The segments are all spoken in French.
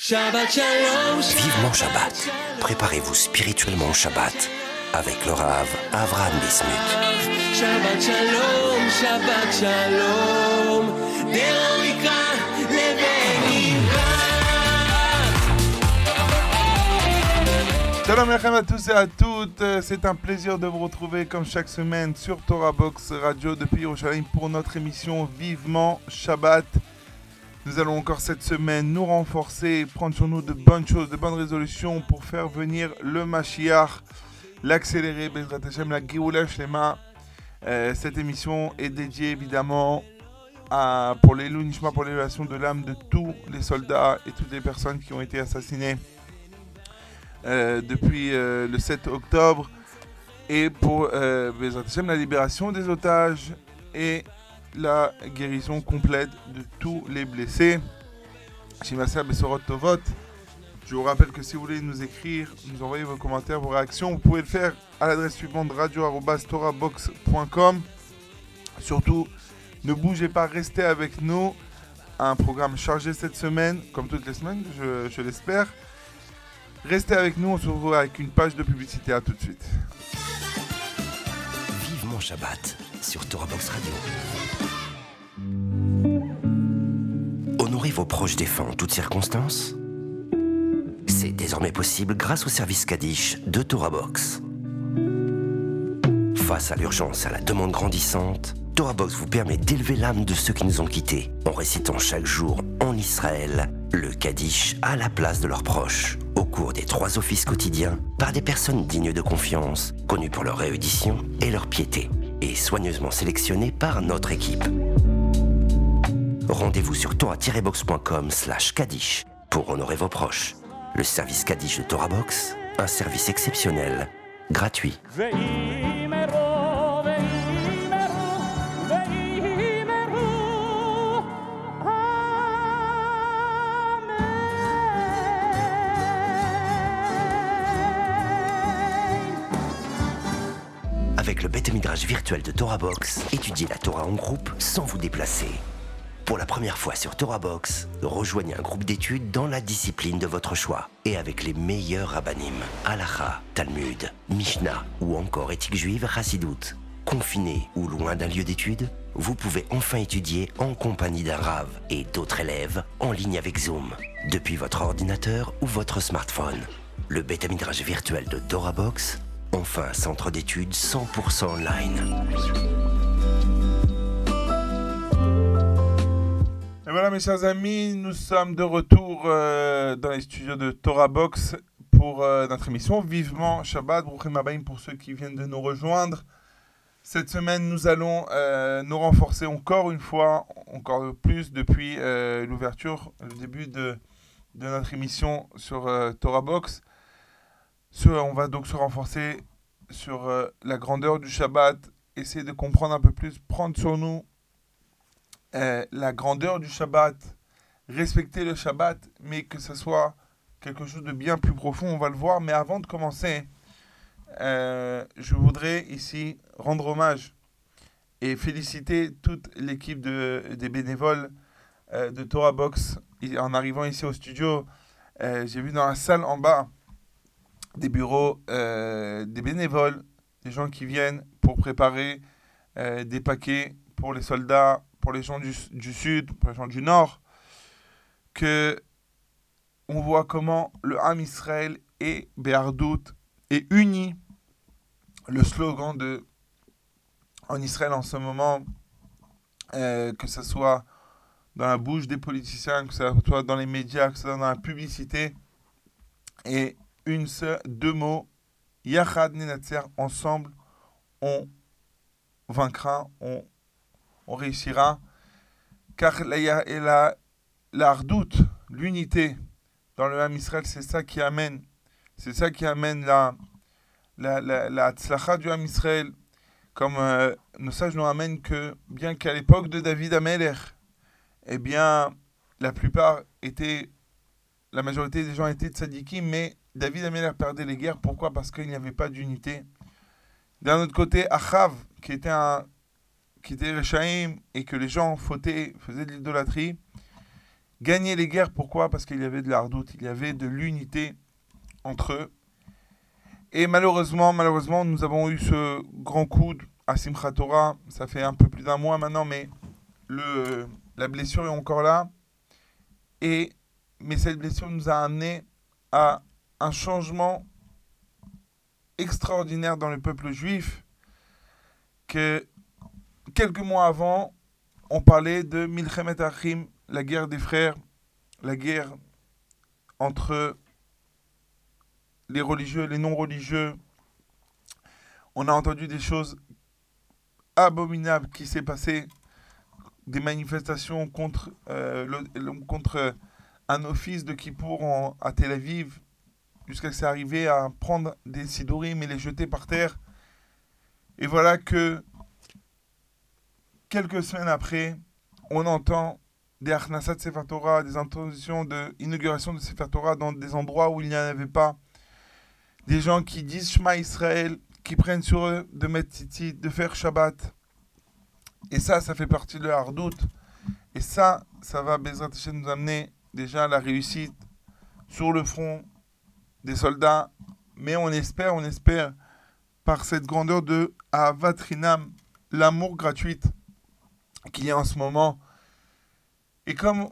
Shabbat Shalom. Vivement Shabbat. Préparez-vous spirituellement au Shabbat avec le Rav Avraham Bismuth. Shabbat Shalom. Shabbat Shalom. Shalom Yachem à tous et à toutes, c'est un plaisir de vous retrouver comme chaque semaine sur Torah Box Radio depuis Yerushalayim pour notre émission Vivement Shabbat. Nous allons encore cette semaine nous renforcer, prendre sur nous de bonnes choses, de bonnes résolutions pour faire venir le Mashiach, l'accélérer, Bezrat Hashem, la Géoula Shlema. Euh, cette émission est dédiée évidemment à, pour Nishma, pour l'élévation de l'âme de tous les soldats et toutes les personnes qui ont été assassinées euh, depuis euh, le 7 octobre et pour euh, la libération des otages et la guérison complète de tous les blessés. Je vous rappelle que si vous voulez nous écrire, nous envoyer vos commentaires, vos réactions, vous pouvez le faire à l'adresse suivante radio.torabox.com. Surtout, ne bougez pas, restez avec nous. Un programme chargé cette semaine, comme toutes les semaines, je, je l'espère. Restez avec nous, on se retrouve avec une page de publicité. À tout de suite. Shabbat sur Torah Box Radio. Honorez vos proches défunts en toutes circonstances. C'est désormais possible grâce au service Kaddish de Torah Box. Face à l'urgence et à la demande grandissante, Torah Box vous permet d'élever l'âme de ceux qui nous ont quittés en récitant chaque jour en Israël le Kaddish à la place de leurs proches des trois offices quotidiens par des personnes dignes de confiance, connues pour leur réédition et leur piété, et soigneusement sélectionnées par notre équipe. Rendez-vous sur torah-box.com slash Kaddish pour honorer vos proches. Le service Kaddish de Torah Box, un service exceptionnel, gratuit. Virtuel de Torah Box, étudiez la Torah en groupe sans vous déplacer. Pour la première fois sur Torah Box, rejoignez un groupe d'études dans la discipline de votre choix et avec les meilleurs rabbinim, Halacha, Talmud, Mishnah ou encore éthique juive Chassidoute. Confiné ou loin d'un lieu d'études, vous pouvez enfin étudier en compagnie d'un Rav et d'autres élèves en ligne avec Zoom, depuis votre ordinateur ou votre smartphone. Le Beth Midrash virtuel de Torah Box, enfin centre d'études 100% online. Et voilà mes chers amis, nous sommes de retour euh, dans les studios de Torah Box pour euh, notre émission Vivement Shabbat, Bruchim Habayim pour ceux qui viennent de nous rejoindre. Cette semaine, nous allons euh, nous renforcer encore une fois, encore plus depuis l'ouverture, le début de, de notre émission sur Torah Box. Ce- on va donc se renforcer sur euh, la grandeur du Shabbat, essayer de comprendre un peu plus, prendre sur nous euh, la grandeur du Shabbat, respecter le Shabbat, mais que ce soit quelque chose de bien plus profond, on va le voir. Mais avant de commencer, euh, je voudrais ici rendre hommage et féliciter toute l'équipe de, des bénévoles de Torah Box. En arrivant ici au studio, j'ai vu dans la salle en bas des bureaux, euh, des bénévoles, des gens qui viennent pour préparer euh, des paquets pour les soldats, pour les gens du, sud, pour les gens du nord, que on voit comment le Ham Israël et Béardout est uni. Le slogan de en Israël en ce moment, euh, que ce soit dans la bouche des politiciens, que ce soit dans les médias, que ce soit dans la publicité, et une seule, deux mots, Yachad Nenatzer, ensemble, on vaincra, on, on réussira, car la, la, l'unité dans le Ham Israël, c'est ça qui amène, c'est ça qui amène la, la, la, la du Ham Israël, comme euh, nos sages nous amènent que, bien qu'à l'époque de David Ameler, eh bien, la plupart étaient, la majorité des gens étaient tzadikim, mais David Ameler perdait les guerres. Pourquoi? Parce qu'il n'y avait pas d'unité. D'un autre côté, Achav, qui était un qui était Rechaim et que les gens fautaient, faisaient de l'idolâtrie, gagner les guerres. Pourquoi? Parce qu'il y avait de la redoute, il y avait de l'unité entre eux. Et malheureusement, malheureusement, nous avons eu ce grand coup à Simchat Torah. Ça fait un peu plus d'un mois maintenant, mais le, la blessure est encore là. Et, mais cette blessure nous a amené à un changement extraordinaire dans le peuple juif que quelques mois avant, on parlait de Milchemet Achim, la guerre des frères, la guerre entre les religieux et les non-religieux. On a entendu des choses abominables qui s'est passé, des manifestations contre, euh, le- contre un office de Kippour à Tel Aviv, jusqu'à ce que c'est arrivé à prendre des sidorim et les jeter par terre. Et voilà que quelques semaines après, on entend des Achnasat Sefer Torah, des intentions d'inauguration de Sefer Torah dans des endroits où il n'y en avait pas. Des gens qui disent Shema Israël, qui prennent sur eux de mettre tzitzit, de faire Shabbat. Et ça, ça fait partie de la hardoute. Et ça, ça va, Bezrat nous amener déjà à la réussite sur le front soldats. Mais on espère, on espère, par cette grandeur de Avatrinam, l'amour gratuit qu'il y a en ce moment. Et comme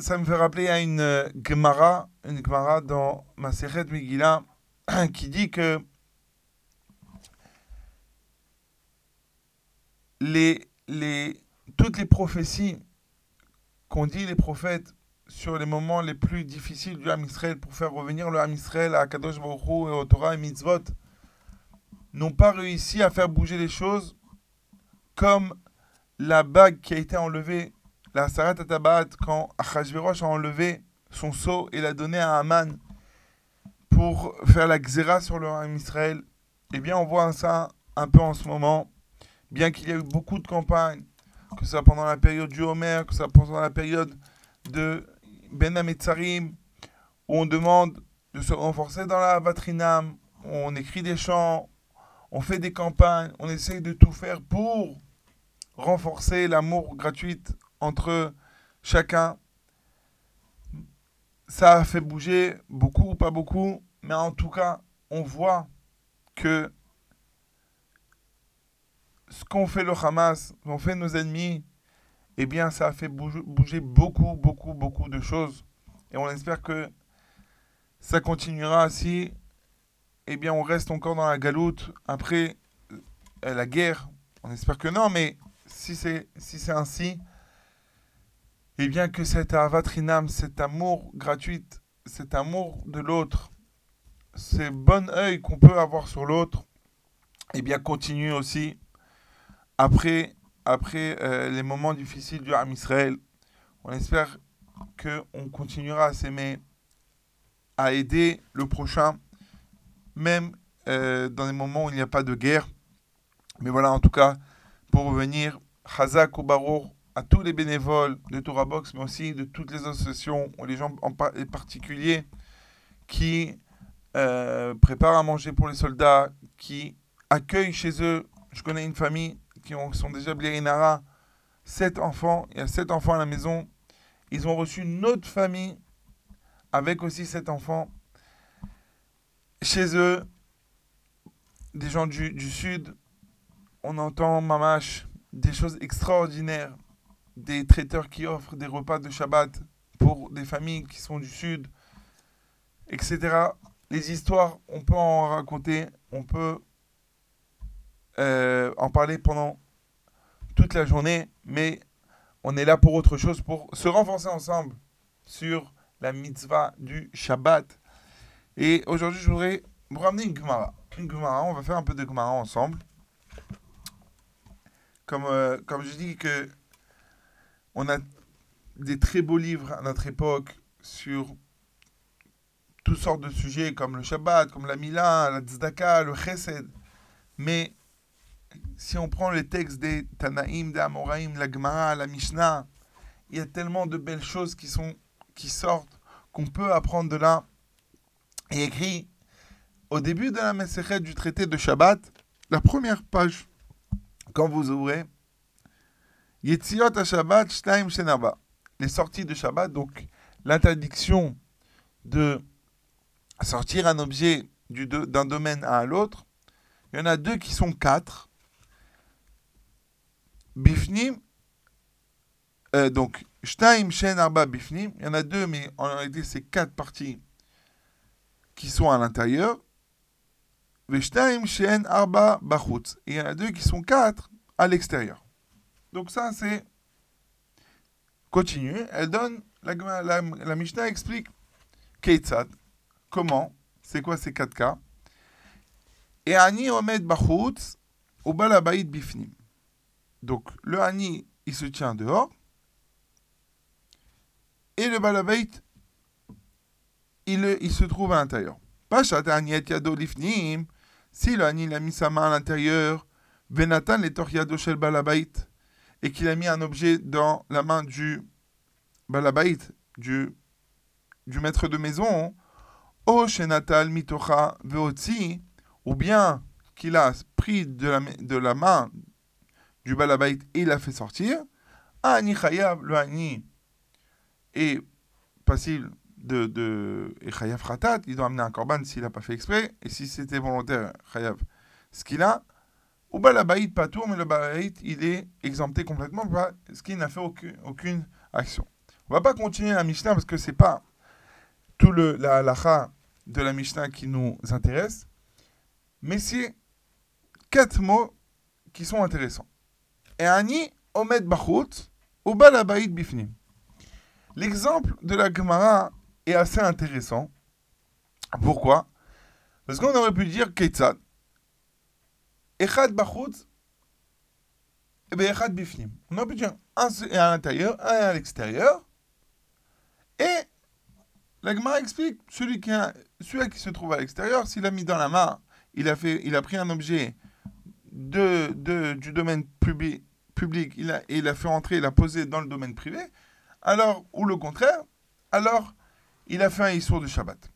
ça me fait rappeler à une euh, Gemara, une Gemara dans Maseret Megillah, qui dit que les, les, toutes les prophéties qu'ont dit les prophètes sur les moments les plus difficiles du Ham Israël pour faire revenir le Ham Israël à Kadosh Baruch et au Torah et Mitzvot n'ont pas réussi à faire bouger les choses comme la bague qui a été enlevée, la Sarat Atabat, quand Achashverosh a enlevé son sceau et l'a donné à Haman pour faire la xéra sur le Ham Israël. Eh bien, on voit ça un peu en ce moment, bien qu'il y ait eu beaucoup de campagnes, que ce soit pendant la période du Homer, que ce soit pendant la période de Ben Hametzarim, où on demande de se renforcer dans la Vatrinam, on écrit des chants, on fait des campagnes, on essaye de tout faire pour renforcer l'amour gratuit entre chacun. Ça a fait bouger beaucoup ou pas beaucoup, mais en tout cas, on voit que ce qu'ont fait le Hamas, ce qu'ont fait nos ennemis, eh bien, ça a fait bouger, beaucoup, beaucoup, beaucoup de choses. Et on espère que ça continuera ainsi. Eh bien, on reste encore dans la galoute après euh, la guerre. On espère que non, mais si c'est si ainsi, eh bien que cet avatrinam, cet amour gratuit, cet amour de l'autre, ce bon œil qu'on peut avoir sur l'autre, eh bien continue aussi après après euh, les moments difficiles du Ham Israël. On espère que on continuera à s'aimer, à aider le prochain, même euh, dans les moments où il n'y a pas de guerre. Mais voilà, en tout cas, pour revenir, Chazak ou Barour, à tous les bénévoles de Torah Box, mais aussi de toutes les associations, les gens en par- les particuliers qui euh, préparent à manger pour les soldats, qui accueillent chez eux. Je connais une famille qui ont, sont déjà Blirinara, sept enfants, il y a sept enfants à la maison. Ils ont reçu une autre famille avec aussi sept enfants. Chez eux, des gens du, du sud, on entend Mamash, des choses extraordinaires, des traiteurs qui offrent des repas de Shabbat pour des familles qui sont du sud, etc. Les histoires, on peut en raconter, on peut euh, en parler pendant toute la journée, mais on est là pour autre chose, pour se renforcer ensemble sur la mitzvah du Shabbat. Et aujourd'hui, je voudrais vous ramener une Gemara. Une Gemara, on va faire un peu de Gemara ensemble. Comme, euh, comme je dis que on a des très beaux livres à notre époque sur toutes sortes de sujets comme le Shabbat, comme la Mila, la Tzedaka, le Chesed. Mais si on prend les textes des Tanaïm, des Amoraïm, la Gemara, la Mishnah, il y a tellement de belles choses qui, sont, qui sortent qu'on peut apprendre de là. Et écrit au début de la Meseret du traité de Shabbat, la première page, quand vous ouvrez, Yetziot Shenaba. Les sorties de Shabbat, donc l'interdiction de sortir un objet d'un domaine à l'autre, il y en a deux qui sont quatre. Bifnim, euh, donc Shtaim, Shen, Arba, Bifnim, il y en a deux, mais en réalité c'est quatre parties qui sont à l'intérieur. Veshtaim, Shen, Arba, Bachutz. Et il y en a deux qui sont quatre à l'extérieur. Donc ça c'est continue. Elle donne, la, la, Mishnah explique Keitzad, comment, c'est quoi ces quatre cas. Et Ani Omed Bachutz, au Balabait Bifnim. Donc le Ani, il se tient dehors. Et le Balabait, il, se trouve à l'intérieur. Pachat Yado Lifnim, si le Ani il a mis sa main à l'intérieur, Venatan les Toriado Shel Balabait, et qu'il a mis un objet dans la main du Balabait, du, du maître de maison, O Shenatal Mitocha Veotzi, ou bien qu'il a pris de la main du Balabait et l'a fait sortir, Ani Chayav, le Ani est passible de, de et Chayav Ratat, il doit amener un korban s'il n'a pas fait exprès, et si c'était volontaire, Chayav, ce qu'il a, ou Balabait Patour, mais le Balabait, il est exempté complètement parce qu'il n'a fait aucune, aucune action. On va pas continuer la Mishnah parce que c'est pas tout le, la halacha de la Mishnah qui nous intéresse, mais c'est quatre mots qui sont intéressants. L'exemple de la Gemara est assez intéressant. Pourquoi? Parce qu'on aurait pu dire Ketzad. Echad Bachut et bien Echad Bifnim. On aurait pu dire un à l'intérieur, un à l'extérieur. Et la Gemara explique, celui qui, se trouve à l'extérieur, s'il a mis dans la main, il a pris un objet de, de, du domaine public, public il a, il fait entrer, il a posé dans le domaine privé, alors, ou le contraire, alors il a fait un issour de Shabbat.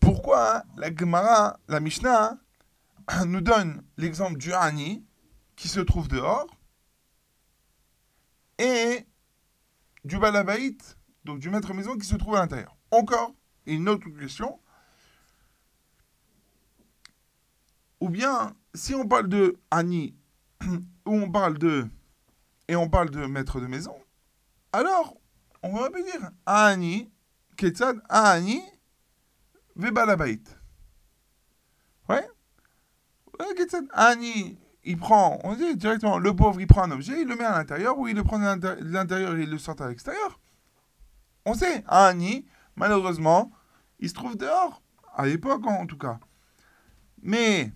Pourquoi hein, la Gemara, la Mishnah, hein, nous donne l'exemple du Hani qui se trouve dehors et du Balabait, donc du maître maison qui se trouve à l'intérieur. Encore une autre question. Ou bien, si on parle de Annie, ou on parle de. et on parle de maître de maison, alors, on va dire Annie, Ketzad, Annie, Vebalabait. Ouais? Ketzad, Annie, il prend, on dit directement, le pauvre, il prend un objet, il le met à l'intérieur, ou il le prend de l'intérieur et il le sort à l'extérieur. On sait, Annie, malheureusement, il se trouve dehors, à l'époque en tout cas. Mais,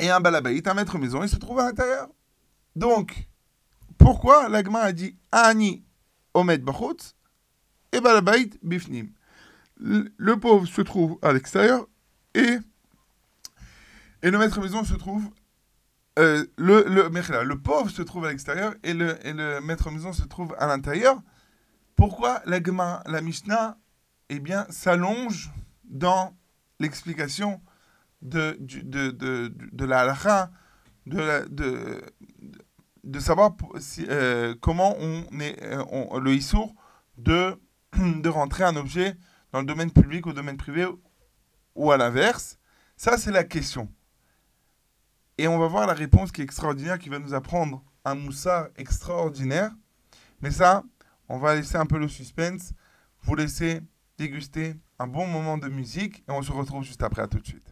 et un balabait, un maître maison, il se trouve à l'intérieur. Donc, pourquoi l'agma a dit Ani Omed Bachot et balabait Bifnim le, pauvre se trouve à l'extérieur et, et le maître maison se trouve. Euh, le, le, le pauvre se trouve à l'extérieur et le, et le maître maison se trouve à l'intérieur. Pourquoi la, Gemara, la Mishnah eh bien, s'allonge dans l'explication de, de, de, de, la halakha, de, de, de savoir euh, comment on est on, le issour de, de rentrer un objet dans le domaine public ou domaine privé ou à l'inverse. Ça, c'est la question. Et on va voir la réponse qui est extraordinaire, qui va nous apprendre un moussard extraordinaire. Mais ça, on va laisser un peu le suspense, vous laisser déguster un bon moment de musique et on se retrouve juste après. À tout de suite.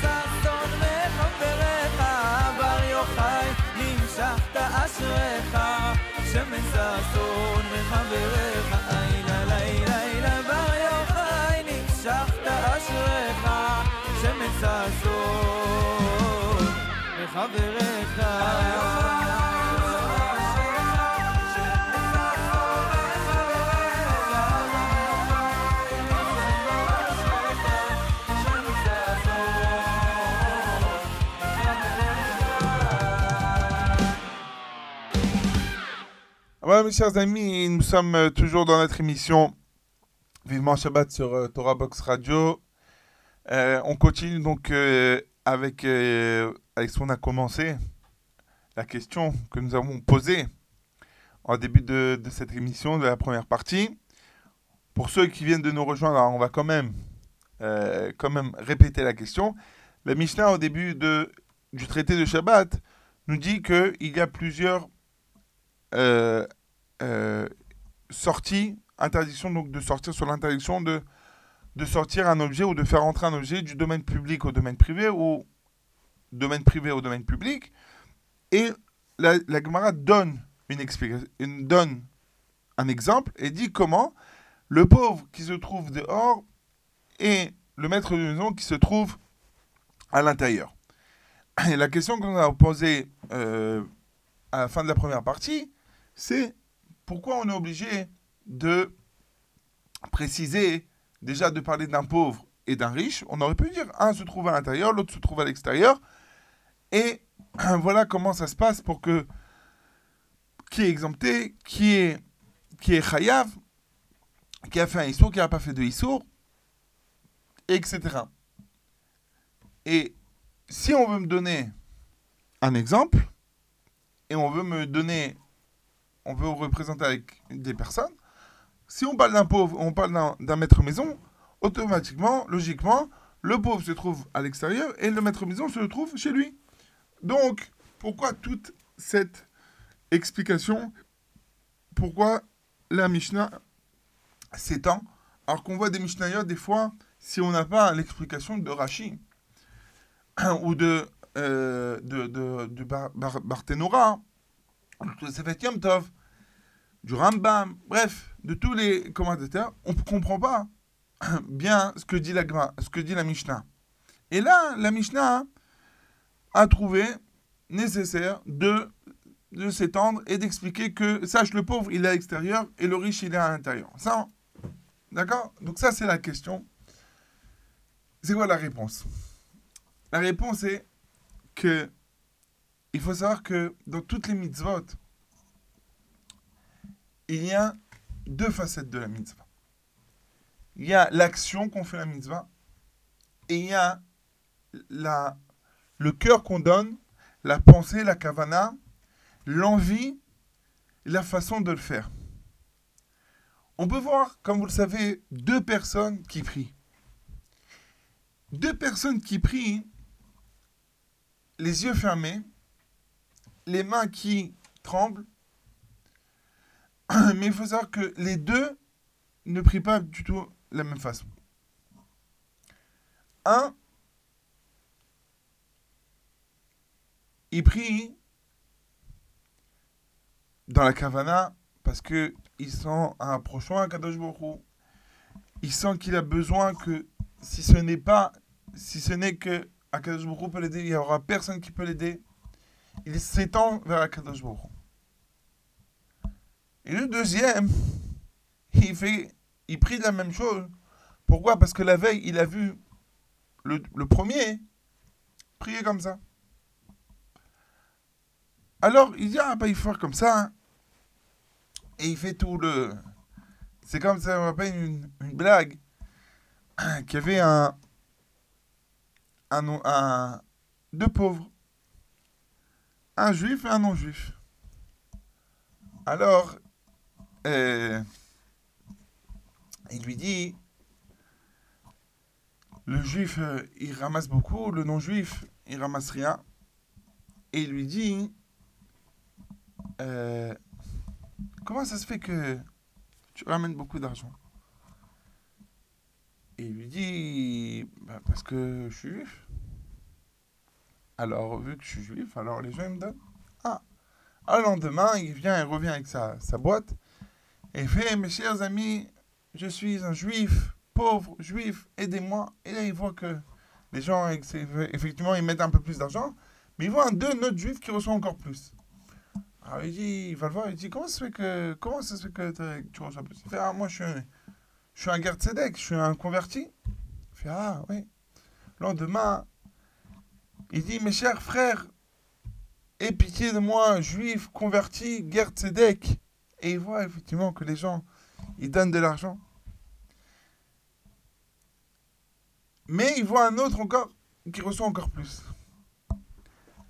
ששון מחבריך. בר יוחאי, נמשכת אשריך, שמן ששון מחבריך. אילה לילה לילה בר יוחאי, נמשכת אשריך, שמן ששון מחבריך. Voilà, mes chers amis, nous sommes euh, toujours dans notre émission Vivement Shabbat sur euh, Torah Box Radio. Euh, on continue donc euh, avec, avec ce qu'on a commencé, la question que nous avons posée en début de, de cette émission, de la première partie. Pour ceux qui viennent de nous rejoindre, on va quand même, quand même répéter la question. La Mishnah, au début de, du traité de Shabbat, nous dit qu'il y a plusieurs sortie, interdiction donc de sortir sur l'interdiction de, sortir un objet ou de faire entrer un objet du domaine public au domaine privé ou domaine privé au domaine public. Et la, la Gemara donne une- donne un exemple et dit comment le pauvre qui se trouve dehors et le maître de maison qui se trouve à l'intérieur. Et la question qu'on a posée euh, à la fin de la première partie, c'est pourquoi on est obligé de préciser, déjà de parler d'un pauvre et d'un riche? On aurait pu dire un se trouve à l'intérieur, l'autre se trouve à l'extérieur. Et voilà comment ça se passe pour que qui est exempté, qui est, qui est chayav, qui a fait un issour, qui n'a pas fait de issour, etc. Et si on veut me donner un exemple, et on veut me donner, on veut représenter avec des personnes, si on parle d'un pauvre, on parle d'un- maître maison, automatiquement, logiquement, le pauvre se trouve à l'extérieur et le maître maison se trouve chez lui. Donc, pourquoi toute cette explication? Pourquoi la Mishnah s'étend? Alors qu'on voit des Mishnayot, des fois, si on n'a pas l'explication de Rashi ou de, euh, de Sefet Yom Tov, du Rambam, bref, de tous les commentateurs, on ne comprend pas bien ce que dit la, ce que dit la Mishnah. Et là, la Mishnah a trouvé nécessaire de, de s'étendre et d'expliquer que, sache, le pauvre, il est à l'extérieur et le riche, il est à l'intérieur. Ça, d'accord? Donc ça, c'est la question. C'est quoi la réponse? La réponse est que il faut savoir que dans toutes les mitzvot, il y a deux facettes de la mitzvah. Il y a l'action qu'on fait la mitzvah et il y a la, le cœur qu'on donne, la pensée, la kavana, l'envie, la façon de le faire. on peut voir, comme vous le savez, deux personnes qui prient. Deux personnes qui prient, les yeux fermés, les mains qui tremblent. Mais il faut savoir que les deux ne prient pas du tout la même façon. Un, il prie dans la kavana parce que il sent un approchant à Kadosh Hu. Il sent qu'il a besoin que si ce n'est pas, si ce n'est que Akadosh Baruch peut l'aider, il n'y aura personne qui peut l'aider. Il s'étend vers Akadosh Baruch. Et le deuxième, il fait, il prie la même chose. Pourquoi? Parce que la veille, il a vu le, le premier prier comme ça. Alors, il dit, ah, bah, il faut faire comme ça. hein. Et il fait tout le... C'est comme ça, on rappelle une, une blague. Qu'il y avait un, un, un... Deux pauvres. Un juif et un non-juif. Alors, euh, il lui dit... Le juif, euh, il ramasse beaucoup, le non-juif, il ramasse rien. Et il lui dit... euh, comment ça se fait que tu ramènes beaucoup d'argent? Et il lui dit, Bah, parce que je suis juif. Alors, vu que je suis juif, alors les gens ils me donnent. Ah. Le lendemain, il vient, il revient avec sa, boîte. Et fait, mes chers amis, je suis un juif, pauvre juif, aidez-moi. Et là, il voit que les gens, effectivement, ils mettent un peu plus d'argent. Mais il voit un deux autres juifs qui reçoit encore plus. Alors il dit, il va le voir, il dit comment ça se fait que, comment ça se fait que tu reçois plus? Il fait, ah moi je suis un, je suis un je suis un converti. Il fait, ah oui. Le lendemain, il dit, mes chers frères, aie pitié de moi, juif, converti, garde Tzedek. Et il voit effectivement que les gens, ils donnent de l'argent. Mais il voit un autre encore qui reçoit encore plus.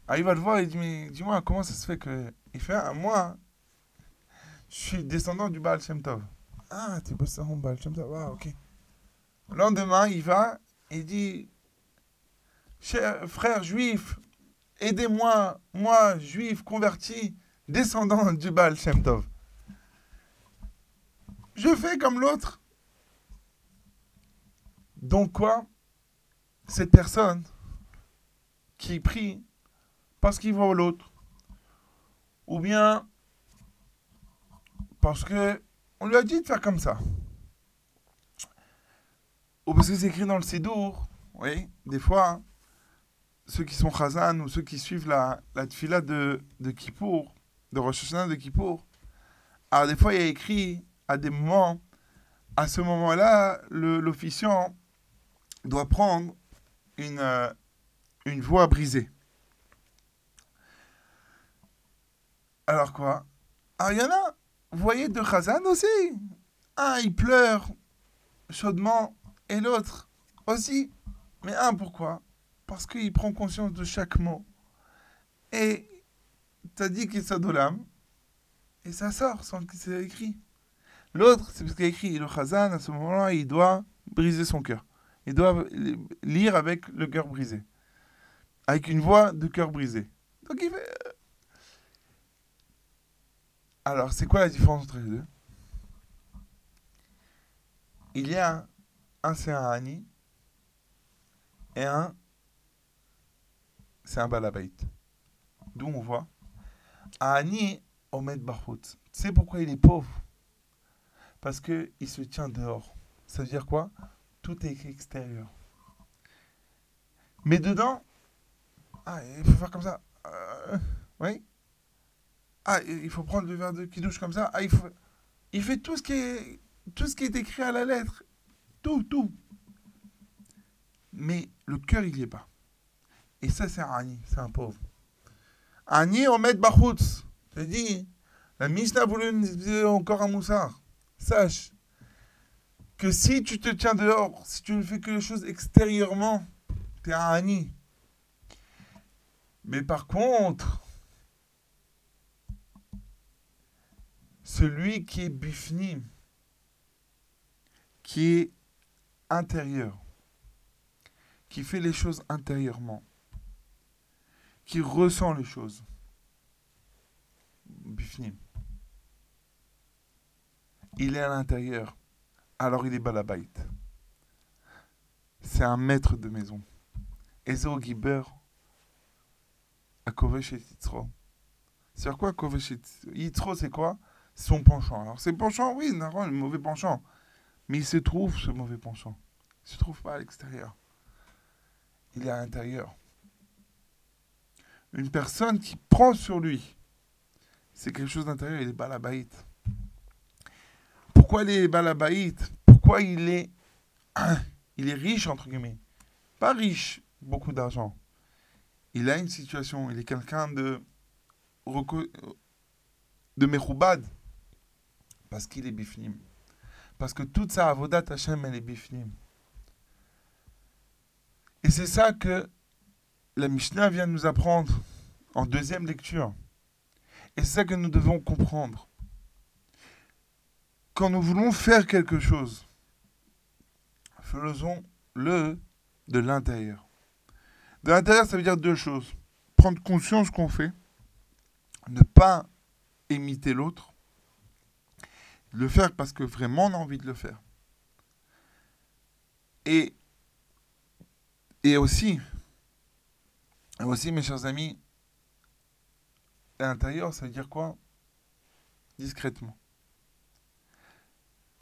Alors il va le voir et il dit, mais dis-moi, comment ça se fait que... Il fait, ah, moi, je suis descendant du Baal Shem Tov. Ah, t'es descendant du Baal Shem Tov, ah, ok. Le lendemain, il va et il dit, cher frère juif, aidez-moi, moi, juif converti, descendant du Baal Shem Tov. Je fais comme l'autre. Donc quoi Cette personne qui prie parce qu'il voit l'autre, ou bien parce que on lui a dit de faire comme ça, ou parce que c'est écrit dans le Sidour, oui, des fois, hein, ceux qui sont Chazan ou ceux qui suivent la, la tfila de, de Kippour, de Rosh Hashanah de Kippour, alors des fois il y a écrit à des moments, à ce moment-là, l'officiant doit prendre une, euh, une voix brisée. Alors quoi? Ah, il y en a, vous voyez, de Khazan aussi. Un, il pleure chaudement, et l'autre aussi. Mais un, pourquoi? Parce qu'il prend conscience de chaque mot. Et t'as dit qu'il s'adolam, et ça sort sans que c'est écrit. L'autre, c'est parce qu'il a écrit, le Khazan, à ce moment-là, il doit briser son cœur. Il doit lire avec le cœur brisé. Avec une voix de cœur brisé. Donc il fait... euh, Alors, c'est quoi la différence entre les deux? Il y a un, un c'est un Hani et un c'est un Balabait. D'où on voit un Hani Omed Barhout. Tu sais pourquoi il est pauvre? Parce que il se tient dehors. Ça veut dire quoi? Tout est extérieur. Mais dedans, ah, il faut faire comme ça. Euh, oui. Ah, il faut prendre le verre de qui douche comme ça. Ah, il faut. Il fait tout ce qui est tout ce qui est écrit à la lettre, tout, tout. Mais le cœur, il y est pas. Et ça, c'est un Ani, c'est un pauvre. Ani Omed Bachutz. Je dis, la Mishnah nous dire encore un moussard. Sache que si tu te tiens dehors, si tu ne fais que les choses extérieurement, t'es un Ani. Mais par contre, celui qui est bifnim, qui est intérieur, qui fait les choses intérieurement, qui ressent les choses. Bifnim. Il est à l'intérieur, alors il est balabait. C'est un maître de maison. Ezo Giber, à Kovesh et Yitzro. C'est quoi Kovesh et Yitzro, c'est quoi? Son penchant. Alors, ses penchants, oui, normalement, le mauvais penchant. Mais il se trouve, ce mauvais penchant. Il ne se trouve pas à l'extérieur. Il est à l'intérieur. Une personne qui prend sur lui, c'est quelque chose d'intérieur, il est balabaït. Pourquoi il est balabaït Pourquoi il est, il est riche, entre guillemets Pas riche, beaucoup d'argent. Il a une situation, il est quelqu'un de, de Mechoubad, parce qu'il est bifnim. Parce que toute sa avodat Hashem, elle est bifnim. Et c'est ça que la Mishnah vient de nous apprendre en deuxième lecture. Et c'est ça que nous devons comprendre. Quand nous voulons faire quelque chose, faisons-le de l'intérieur. De l'intérieur, ça veut dire deux choses. Prendre conscience qu'on fait, ne pas imiter l'autre, le faire parce que vraiment on a envie de le faire. Et, et aussi, et aussi, mes chers amis, à l'intérieur, ça veut dire quoi? Discrètement.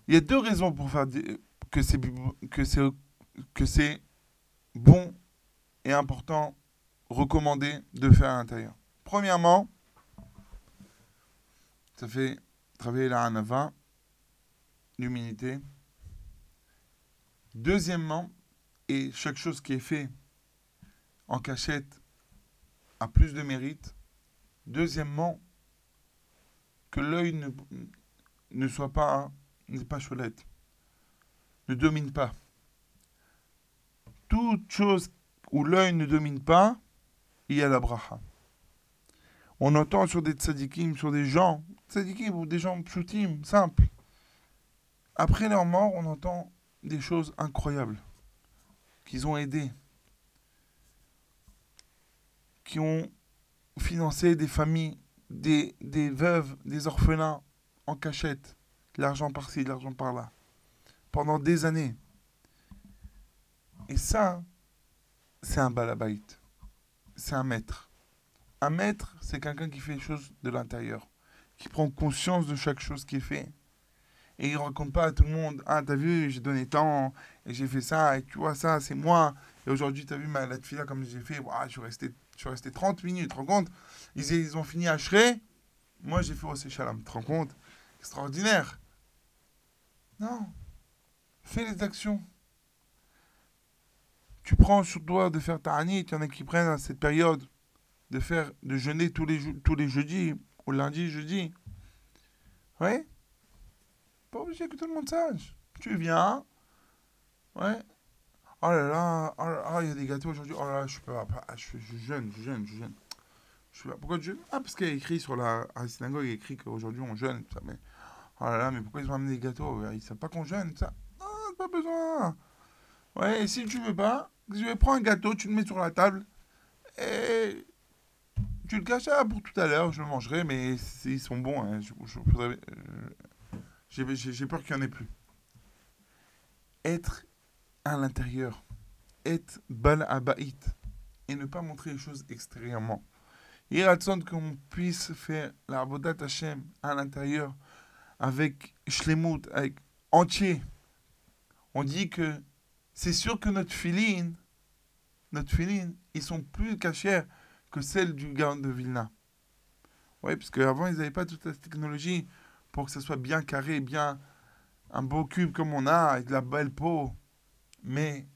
Il y a deux raisons pour faire que c'est que c'est que c'est bon et important, recommandé de faire à l'intérieur. Premièrement, ça fait travailler la hanava, l'humilité. Deuxièmement, et chaque chose qui est fait en cachette a plus de mérite. Deuxièmement, que l'œil ne, soit pas, n'est pas cholette, ne domine pas. Toute chose où l'œil ne domine pas, il y a la bracha. On entend sur des tzadikim, sur des gens, tzadikim ou des gens pshutim, simples. Après leur mort, on entend des choses incroyables qu'ils ont aidé, qui ont financé des familles, des, des veuves, des orphelins en cachette, l'argent par-ci, l'argent par-là, pendant des années. Et ça, c'est un balabait, c'est un maître. Un maître, c'est quelqu'un qui fait les choses de l'intérieur, qui prend conscience de chaque chose qui est fait. Et il raconte pas à tout le monde, ah t'as vu, j'ai donné tant, et j'ai fait ça, et tu vois ça, c'est moi. Et aujourd'hui, t'as vu ma la tefila comme j'ai fait, Ouah, je suis resté, je suis resté 30 minutes, tu te rends compte? Ils, ils ont fini à Shré, moi j'ai fait au Shalom, tu te rends compte? Extraordinaire. Non. Fais les actions. Tu prends sur toi de faire ta hanit, il y en a qui prennent à cette période de faire, de jeûner tous les, tous les jeudis, ou lundi, jeudi. Ouais Pas obligé que tout le monde sache. Tu viens, ouais. Oh là là, oh là là, il y a des gâteaux aujourd'hui. Oh là là, je peux pas, je, je jeûne, je jeûne, je jeûne. Je sais pas, pourquoi tu jeûnes Ah, parce qu'il y a écrit sur la, à la synagogue, il y a écrit qu'aujourd'hui on jeûne. tout Ça, mais, oh là là, mais pourquoi ils ont amené des gâteaux? Ils savent pas qu'on jeûne, ça. Non, pas besoin. Ouais, et si tu veux pas, je vais prendre un gâteau, tu le mets sur la table, et tu le caches là pour tout à l'heure, je le mangerai, mais ils sont bons. hein, euh, j'ai peur qu'il n'y en ait plus. Être à l'intérieur, être bal abaït, et ne pas montrer les choses extérieurement. Il ratson qu'on puisse faire la Avodat Hashem à l'intérieur avec shlemut, avec entier. On dit que c'est sûr que notre filine, notre filine, ils sont plus cachers que celles du gars de Vilna. Oui, parce qu'avant, ils n'avaient pas toute la technologie pour que ça soit bien carré, bien un beau cube comme on a, avec de la belle peau. Mais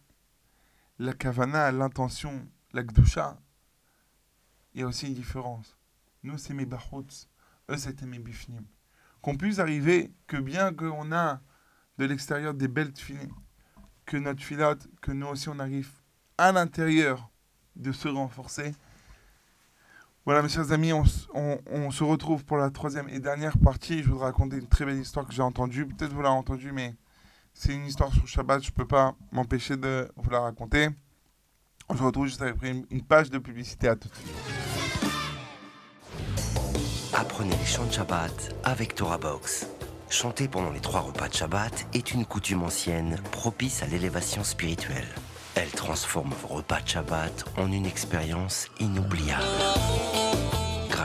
la kavana, l'intention, la gdusha, il y a aussi une différence. Nous, c'est mes bachots, eux, c'était mes bifnim. Qu'on puisse arriver que bien qu'on a de l'extérieur des belles filines, que notre filote, que nous aussi on arrive à l'intérieur de se renforcer. Voilà, mes chers amis, on, on- on se retrouve pour la troisième et dernière partie. Je voudrais raconter une très belle histoire que j'ai entendue. Peut-être vous l'avez entendue, mais C'est une histoire sur Shabbat, je peux pas m'empêcher de vous la raconter. On se retrouve juste après une page de publicité à tout de suite. Apprenez les chants de Shabbat avec Torah Box. Chanter pendant les trois repas de Shabbat est une coutume ancienne propice à l'élévation spirituelle. Elle transforme vos repas de Shabbat en une expérience inoubliable.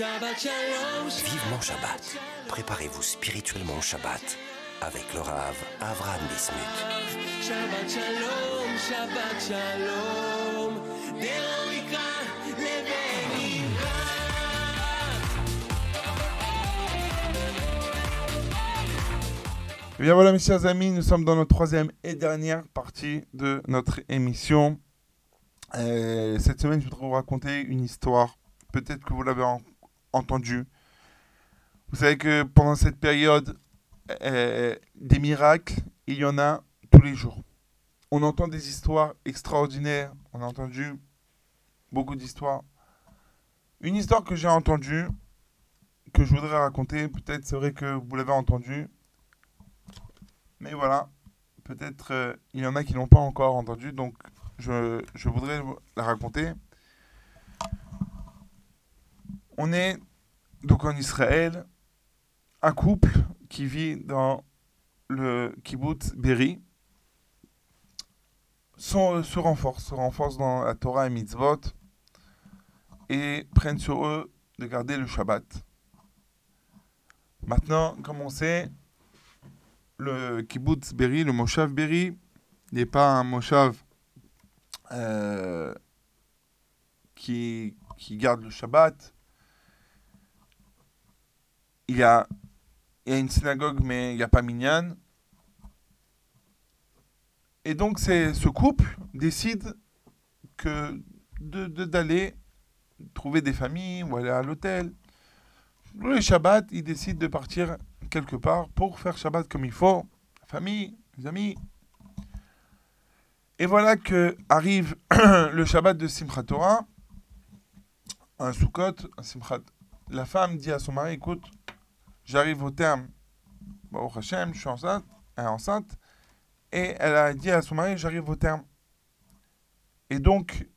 Shabbat Shalom. Vivement Shabbat. Préparez-vous spirituellement au Shabbat avec le Rav Avram Bismuth. Shabbat Shalom, Shabbat Shalom. Et eh bien voilà, mes chers amis, nous sommes dans notre troisième et dernière partie de notre émission. Euh, cette semaine, je voudrais vous raconter une histoire. Peut-être que vous l'avez en- entendue. Vous savez que pendant cette période, euh, des miracles, il y en a tous les jours. On entend des histoires extraordinaires. On a entendu beaucoup d'histoires. Une histoire que j'ai entendue, que je voudrais raconter, peut-être c'est vrai que vous l'avez entendue, mais voilà, peut-être euh, il y en a qui l'ont pas encore entendu, donc je, voudrais la raconter. On est donc en Israël, un couple qui vit dans le kibbutz Berry sont- se renforce, se renforce dans la Torah et Mitzvot et prennent sur eux de garder le Shabbat. Maintenant, comme on sait, le kibbutz Berry, le moshav Berry, n'est pas un moshav euh, qui garde le Shabbat. Il y a, il une synagogue, mais il n'y a pas minyan. Et donc, ce couple décide que de, de- d'aller trouver des familles ou aller à l'hôtel. Le Shabbat, ils décident de partir quelque part pour faire Shabbat comme il faut. Famille, amis. Et voilà que arrive le Shabbat de Simchat Torah, un Sukkot, un Simchat. La femme dit à son mari, écoute, j'arrive au terme. Bon, Hachem, je suis enceinte, est enceinte. Et elle a dit à son mari, j'arrive au terme. Et donc,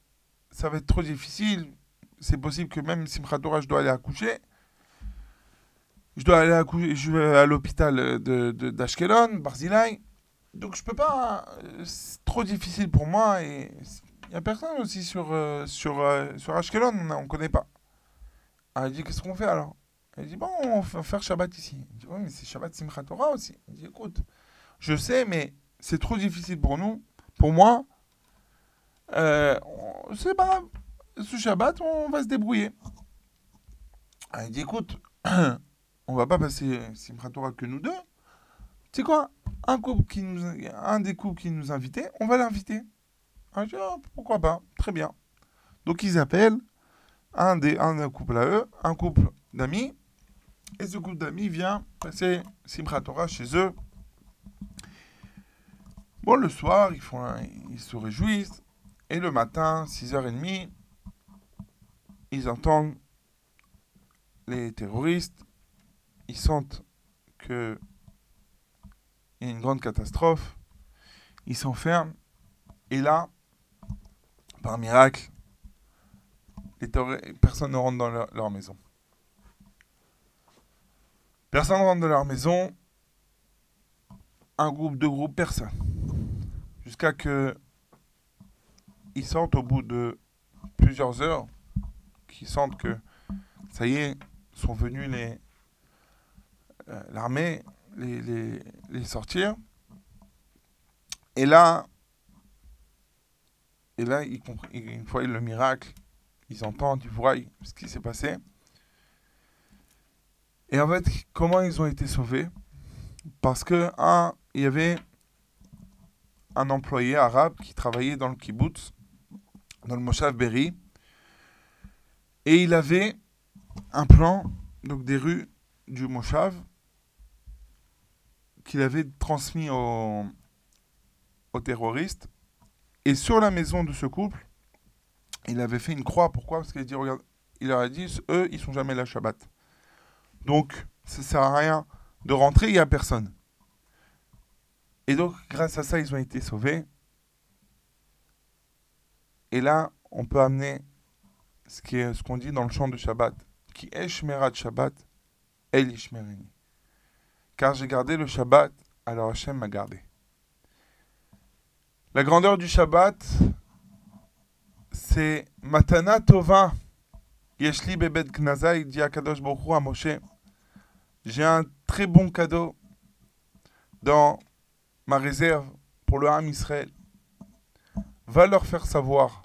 ça va être trop difficile. C'est possible que même Torah, je dois aller accoucher. Je dois aller accoucher, je vais à l'hôpital de, de, d'Ashkelon, Barzilai. Donc je peux pas. euh, C'est trop difficile pour moi et il n'y a personne aussi sur, euh, sur, euh, sur Ashkelon, on ne connaît pas. Elle dit qu'est-ce qu'on fait alors? Elle dit bon, on va faire Shabbat ici. Elle dit oui, mais c'est Shabbat Simchat Torah aussi. Elle dit écoute, je sais, mais c'est trop difficile pour nous, pour moi. Euh, c'est pas. Ce Shabbat, on va se débrouiller. Elle dit écoute, on va pas passer Simchat Torah que nous deux. Tu sais quoi? Un, couple qui nous, un des couples qui nous invitait, on va l'inviter. Je dis, Ah, pourquoi pas? Très bien. Donc ils appellent un des un des couples à eux, un couple d'amis. Et ce couple d'amis vient passer Simchat Torah chez eux. Bon, le soir, ils, font ils se réjouissent. Et le matin, 6h30, ils entendent les terroristes, ils sentent que il y a une grande catastrophe, ils s'enferment, et là, par miracle, les ne rentre dans leur maison. Personne ne rentre dans leur maison, un groupe, deux groupes, personne. Jusqu'à que ils sortent au bout de plusieurs heures, qu'ils sentent que ça y est, sont venus les euh, l'armée les, sortir. Et là, et là, ils- une fois le miracle, ils entendent, ils voient ce qui s'est passé. Et en fait, comment ils ont été sauvés? Parce que, un, il y avait un employé arabe qui travaillait dans le kibbutz, dans le Moshav Berry, et il avait un plan, donc des rues du Moshav, qu'il avait transmis aux, terroristes. Et sur la maison de ce couple, il avait fait une croix. Pourquoi? Parce qu'il dit, regarde, il leur a dit, eux, ils sont jamais là Shabbat. Donc, ça sert à rien de rentrer, il n'y a personne. Et donc, grâce à ça, ils ont été sauvés. Et là, on peut amener ce qu'on dit dans le chant de Shabbat, qui est Shmerat Shabbat, El Ishmerini. Car j'ai gardé le Shabbat, alors Hachem m'a gardé. La grandeur du Shabbat, c'est Matana Tova. Yeshli Bebet Gnazai, dit Baruch Hu à Moshe. J'ai un très bon cadeau dans ma réserve pour le Ham Israël. Va leur faire savoir.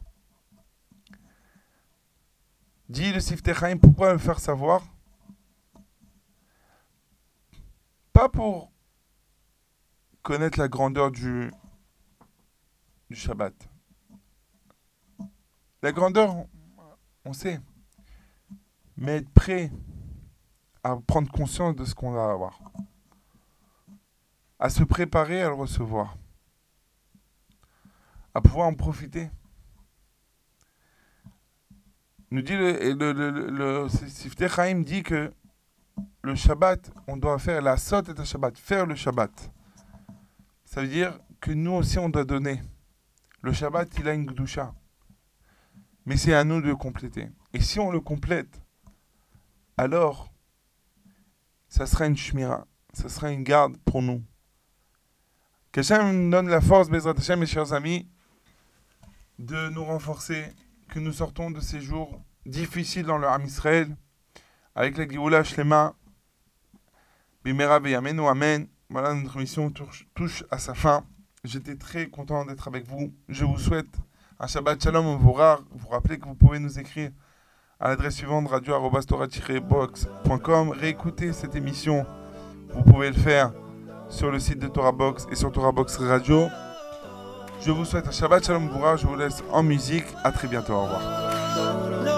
Dis le Siftechaim, pourquoi le faire savoir? Pas pour connaître la grandeur du, Shabbat. La grandeur, on sait. Mais être prêt à prendre conscience de ce qu'on va avoir. À se préparer à le recevoir. À pouvoir en profiter. Nous dit le, le, Sifte Chaim dit que le Shabbat, on doit faire la sot et le Shabbat, faire le Shabbat. Ça veut dire que nous aussi on doit donner. Le Shabbat, il a une gdusha. Mais c'est à nous de le compléter. Et si on le complète, alors ça sera une shmira, ça sera une garde pour nous. Qu'Hachem nous donne la force, Bezrat Hashem, mes chers amis, de nous renforcer, que nous sortons de ces jours difficiles dans le Ham Israël, avec la Géoula Shlema, Bimera Beyamenu, Amen. Voilà, notre mission touche, à sa fin. J'étais très content d'être avec vous. Je vous souhaite un Shabbat Shalom Vorar. Vous rappelez que vous pouvez nous écrire à l'adresse suivante radio-box.com. Réécoutez cette émission. Vous pouvez le faire sur le site de Torah Box et sur Torah Box Radio. Je vous souhaite un Shabbat Shalom Vorar. Je vous laisse en musique. À très bientôt. Au revoir.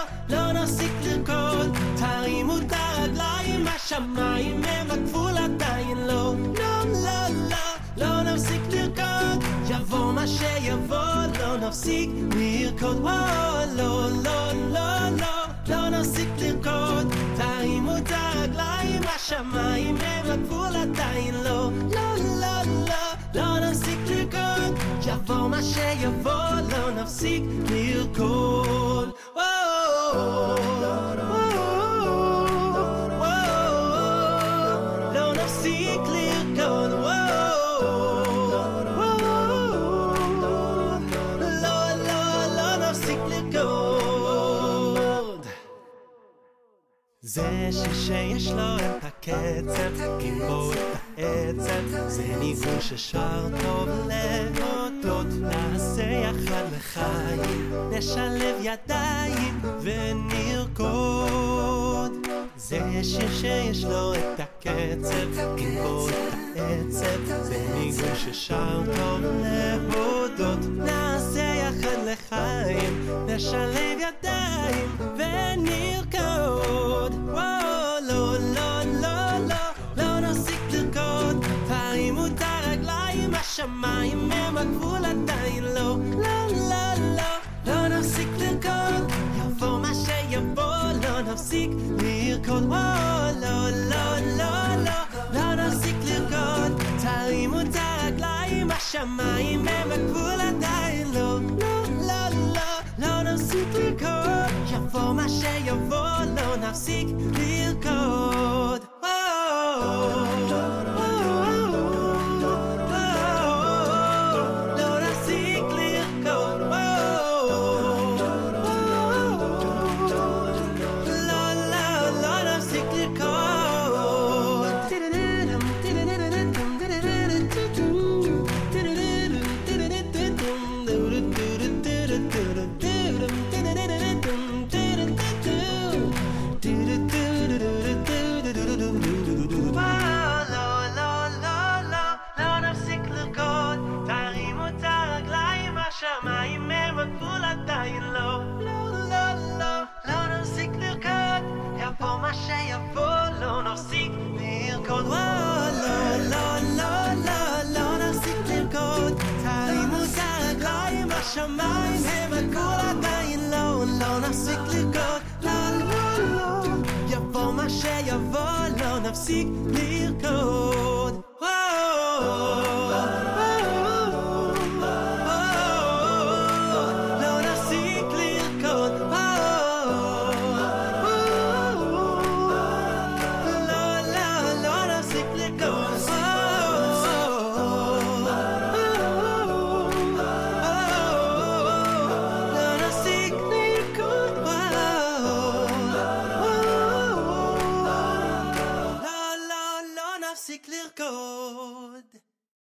הרגליים, השמיים הם הגבול עדיין לא. לא, לא, לא, לא נפסיק לרקוד, יבוא מה שיבוא, לא נפסיק לרקוד. או, לא, לא, לא, לא, לא נפסיק לרקוד, תרימו את הרגליים, השמיים הם הגבול עדיין לא. לא, לא, לא, לא נפסיק לרקוד, יבוא מה שיבוא, לא נפסיק לרקוד. זה ששיש לו את הקצב, עם בו את העצב, זה ניגון ששר טוב להודות, נעשה יחד לחיים, נשלב ידיים ונרקוד. זה שיר שיש לו את הקצב, עם בו את העצב, זה ניגון ששר טוב להודות, נעשה יחד לחיים, נשלב ידיים השמיים הם הגבול עדיין לא, לא, לא, לא, לא נפסיק לרקוד, יבוא מה שיבוא, לא נפסיק לרקוד, וואו, לא, לא, לא, לא, לא נפסיק לרקוד, תרימו את הרגליים, השמיים הם הגבול עדיין לא, לא, לא, לא, לא נפסיק לרקוד, יבוא מה שיבוא, לא נפסיק לרקוד.